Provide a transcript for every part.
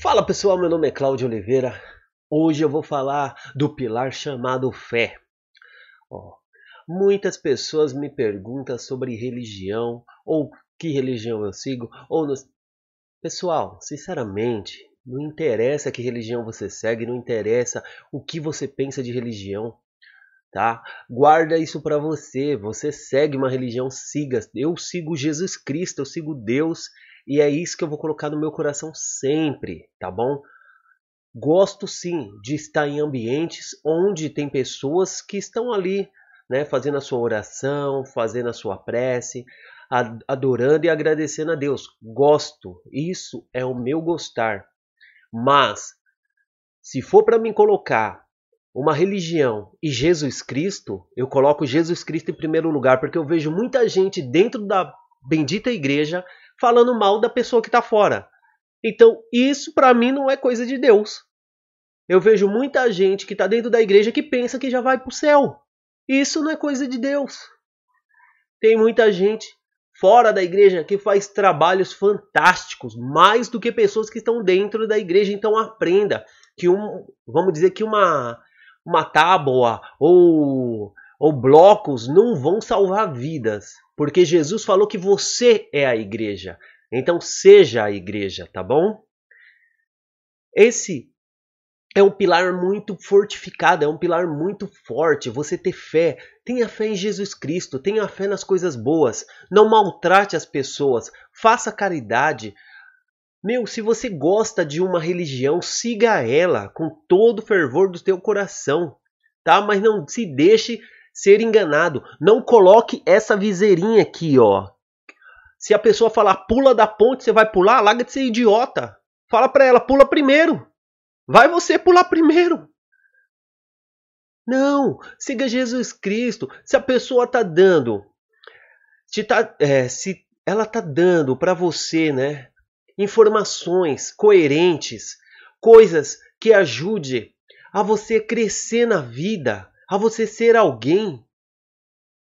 Fala pessoal, meu nome é Cláudio Oliveira. Hoje eu vou falar do pilar chamado fé. Ó, muitas pessoas me perguntam sobre religião, ou que religião eu sigo, ou. Pessoal, sinceramente, não interessa que religião você segue, não interessa o que você pensa de religião, tá? Guarda isso para você. Você segue uma religião, siga. Eu sigo Jesus Cristo, eu sigo Deus e é isso que eu vou colocar no meu coração sempre, tá bom? Gosto sim de estar em ambientes onde tem pessoas que estão ali, né, fazendo a sua oração, fazendo a sua prece, adorando e agradecendo a Deus. Gosto, isso é o meu gostar. Mas se for para mim colocar uma religião e Jesus Cristo, eu coloco Jesus Cristo em primeiro lugar, porque eu vejo muita gente dentro da bendita igreja falando mal da pessoa que está fora. Então, isso para mim não é coisa de Deus. Eu vejo muita gente que está dentro da igreja que pensa que já vai para o céu. Isso não é coisa de Deus. Tem muita gente fora da igreja que faz trabalhos fantásticos, mais do que pessoas que estão dentro da igreja. Então aprenda que um, vamos dizer que uma uma tábua ou ou blocos não vão salvar vidas. Porque Jesus falou que você é a igreja. Então seja a igreja, tá bom? Esse é um pilar muito fortificado, é um pilar muito forte. Você ter fé, tenha fé em Jesus Cristo, tenha fé nas coisas boas, não maltrate as pessoas, faça caridade. Meu, se você gosta de uma religião, siga ela com todo o fervor do teu coração, tá? Mas não se deixe ser enganado. Não coloque essa viseirinha aqui, ó. Se a pessoa falar pula da ponte, você vai pular, larga de ser idiota. Fala para ela, pula primeiro. Vai você pular primeiro. Não, siga Jesus Cristo. Se a pessoa tá dando, se, tá, é, se ela tá dando para você, né, informações coerentes, coisas que ajude a você crescer na vida, a você ser alguém.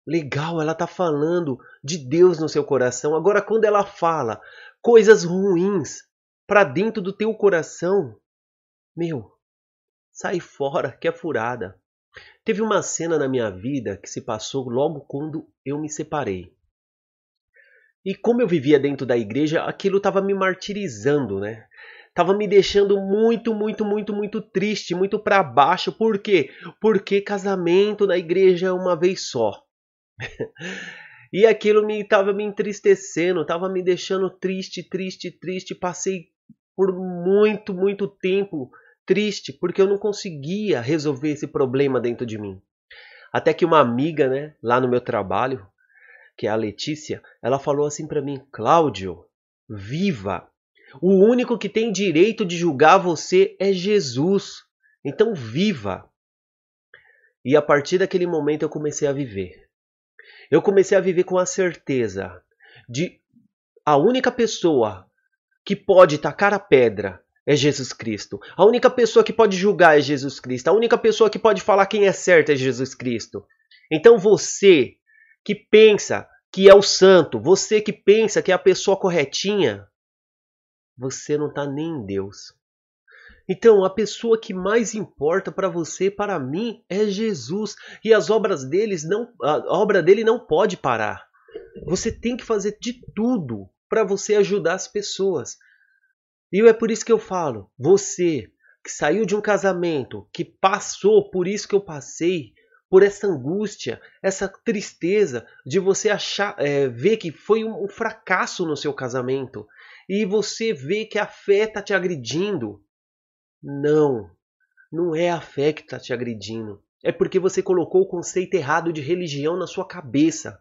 Legal, ela está falando de Deus no seu coração. Agora, quando ela fala coisas ruins para dentro do teu coração, meu, sai fora, que é furada. Teve uma cena na minha vida que se passou logo quando eu me separei. E como eu vivia dentro da igreja, aquilo estava me martirizando, né? Tava me deixando muito, muito, muito, muito triste, muito para baixo. Por quê? Porque casamento na igreja é uma vez só. e aquilo me tava me entristecendo, tava me deixando triste, triste, triste. Passei por muito, muito tempo triste porque eu não conseguia resolver esse problema dentro de mim. Até que uma amiga, né, lá no meu trabalho, que é a Letícia, ela falou assim para mim: "Cláudio, viva o único que tem direito de julgar você é Jesus. Então viva. E a partir daquele momento eu comecei a viver. Eu comecei a viver com a certeza de a única pessoa que pode tacar a pedra é Jesus Cristo. A única pessoa que pode julgar é Jesus Cristo. A única pessoa que pode falar quem é certo é Jesus Cristo. Então você que pensa que é o santo, você que pensa que é a pessoa corretinha, você não está nem em Deus. Então, a pessoa que mais importa para você, para mim, é Jesus, e as obras deles não, a obra dele não pode parar. Você tem que fazer de tudo para você ajudar as pessoas. E é por isso que eu falo, você que saiu de um casamento, que passou por isso que eu passei, por essa angústia, essa tristeza de você achar, é, ver que foi um fracasso no seu casamento, e você vê que a fé está te agredindo. Não, não é a fé que está te agredindo. É porque você colocou o conceito errado de religião na sua cabeça.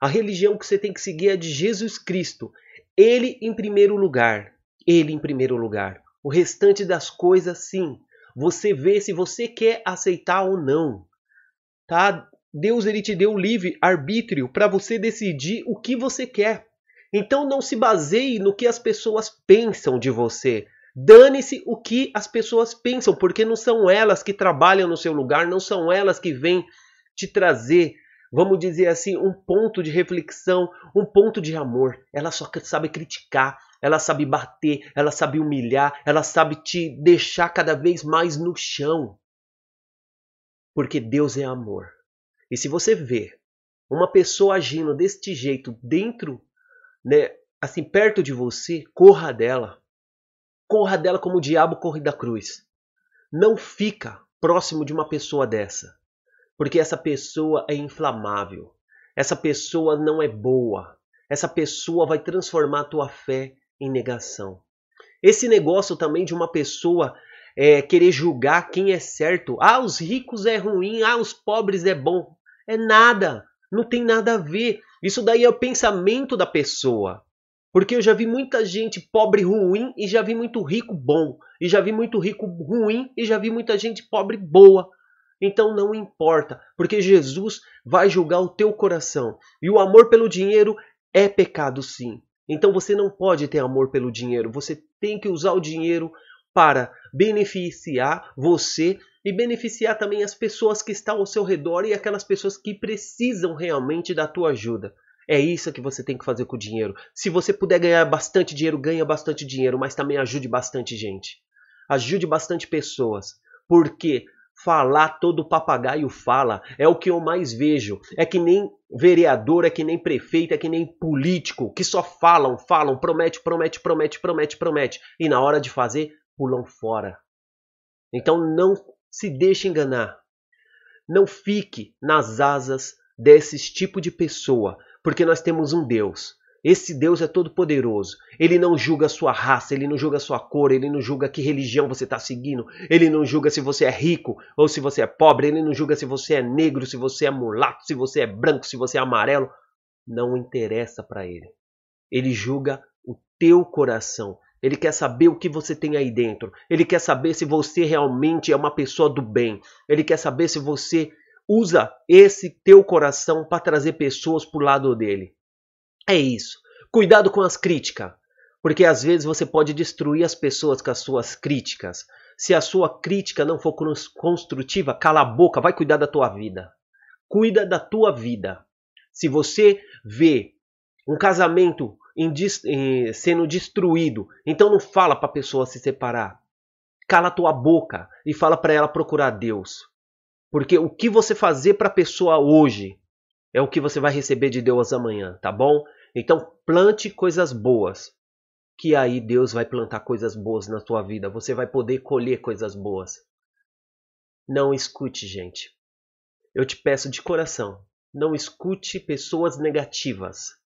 A religião que você tem que seguir é de Jesus Cristo. Ele em primeiro lugar. Ele em primeiro lugar. O restante das coisas, sim. Você vê se você quer aceitar ou não. Tá? Deus ele te deu livre arbítrio para você decidir o que você quer. Então não se baseie no que as pessoas pensam de você. Dane-se o que as pessoas pensam, porque não são elas que trabalham no seu lugar, não são elas que vêm te trazer, vamos dizer assim, um ponto de reflexão, um ponto de amor. Elas só sabem criticar, ela sabe bater, ela sabe humilhar, ela sabe te deixar cada vez mais no chão. Porque Deus é amor. E se você vê uma pessoa agindo deste jeito dentro, né, assim perto de você, corra dela. Corra dela como o diabo corre da cruz. Não fica próximo de uma pessoa dessa, porque essa pessoa é inflamável. Essa pessoa não é boa. Essa pessoa vai transformar a tua fé em negação. Esse negócio também de uma pessoa é, querer julgar quem é certo. Ah, os ricos é ruim, ah, os pobres é bom. É nada, não tem nada a ver. Isso daí é o pensamento da pessoa. Porque eu já vi muita gente pobre ruim e já vi muito rico bom. E já vi muito rico ruim e já vi muita gente pobre boa. Então não importa, porque Jesus vai julgar o teu coração. E o amor pelo dinheiro é pecado sim. Então você não pode ter amor pelo dinheiro. Você tem que usar o dinheiro para beneficiar você e beneficiar também as pessoas que estão ao seu redor e aquelas pessoas que precisam realmente da tua ajuda. É isso que você tem que fazer com o dinheiro. Se você puder ganhar bastante dinheiro, ganha bastante dinheiro, mas também ajude bastante gente. Ajude bastante pessoas. Porque falar todo papagaio fala é o que eu mais vejo. É que nem vereador, é que nem prefeito, é que nem político, que só falam, falam, promete, promete, promete, promete, promete. E na hora de fazer, pulam fora. Então não se deixe enganar. Não fique nas asas desses tipo de pessoa porque nós temos um Deus. Esse Deus é todo poderoso. Ele não julga a sua raça, ele não julga a sua cor, ele não julga que religião você está seguindo, ele não julga se você é rico ou se você é pobre, ele não julga se você é negro, se você é mulato, se você é branco, se você é amarelo. Não interessa para ele. Ele julga o teu coração. Ele quer saber o que você tem aí dentro. Ele quer saber se você realmente é uma pessoa do bem. Ele quer saber se você usa esse teu coração para trazer pessoas para o lado dele. É isso. Cuidado com as críticas, porque às vezes você pode destruir as pessoas com as suas críticas. Se a sua crítica não for construtiva, cala a boca, vai cuidar da tua vida. Cuida da tua vida. Se você vê um casamento sendo destruído, então não fala para a pessoa se separar. Cala tua boca e fala para ela procurar Deus. Porque o que você fazer para a pessoa hoje é o que você vai receber de Deus amanhã, tá bom? Então plante coisas boas, que aí Deus vai plantar coisas boas na tua vida. Você vai poder colher coisas boas. Não escute, gente. Eu te peço de coração, não escute pessoas negativas.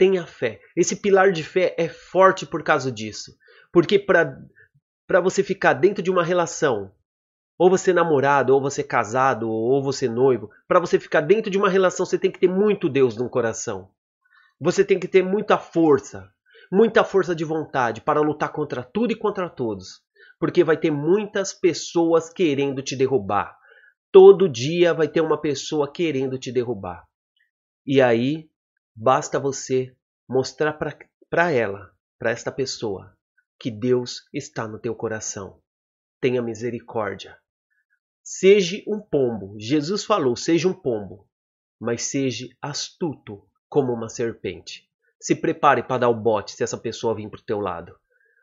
Tenha fé. Esse pilar de fé é forte por causa disso. Porque para você ficar dentro de uma relação ou você namorado, ou você casado, ou você noivo, para você ficar dentro de uma relação, você tem que ter muito Deus no coração. Você tem que ter muita força, muita força de vontade para lutar contra tudo e contra todos, porque vai ter muitas pessoas querendo te derrubar. Todo dia vai ter uma pessoa querendo te derrubar. E aí, basta você mostrar para ela, para esta pessoa, que Deus está no teu coração. Tenha misericórdia. Seja um pombo. Jesus falou: seja um pombo, mas seja astuto como uma serpente. Se prepare para dar o bote se essa pessoa vir para o teu lado.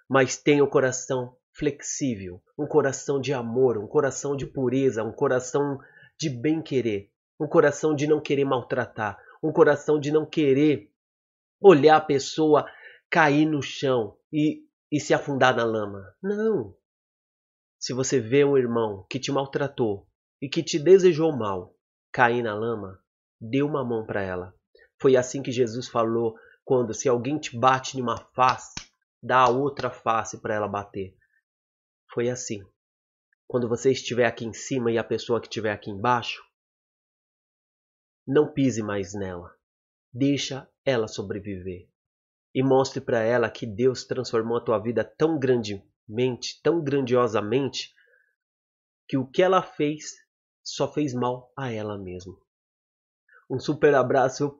Mas tenha o um coração flexível, um coração de amor, um coração de pureza, um coração de bem-querer, um coração de não querer maltratar, um coração de não querer olhar a pessoa cair no chão e, e se afundar na lama. Não. Se você vê um irmão que te maltratou e que te desejou mal cair na lama, dê uma mão para ela. Foi assim que Jesus falou quando se alguém te bate numa face, dá a outra face para ela bater. Foi assim. Quando você estiver aqui em cima e a pessoa que estiver aqui embaixo, não pise mais nela. Deixa ela sobreviver. E mostre para ela que Deus transformou a tua vida tão grande mente tão grandiosamente que o que ela fez só fez mal a ela mesma. Um super abraço.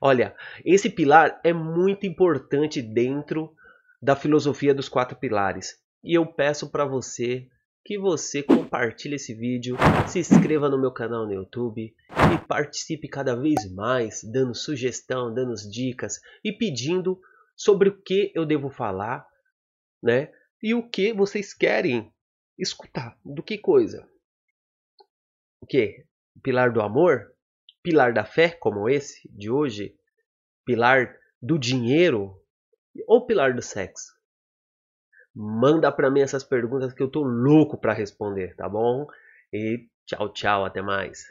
Olha, esse pilar é muito importante dentro da filosofia dos quatro pilares. E eu peço para você que você compartilhe esse vídeo, se inscreva no meu canal no YouTube e participe cada vez mais, dando sugestão, dando dicas e pedindo sobre o que eu devo falar, né? E o que vocês querem escutar. Do que coisa? O que? Pilar do amor? Pilar da fé, como esse de hoje? Pilar do dinheiro? Ou pilar do sexo? Manda para mim essas perguntas que eu tô louco para responder, tá bom? E tchau, tchau, até mais.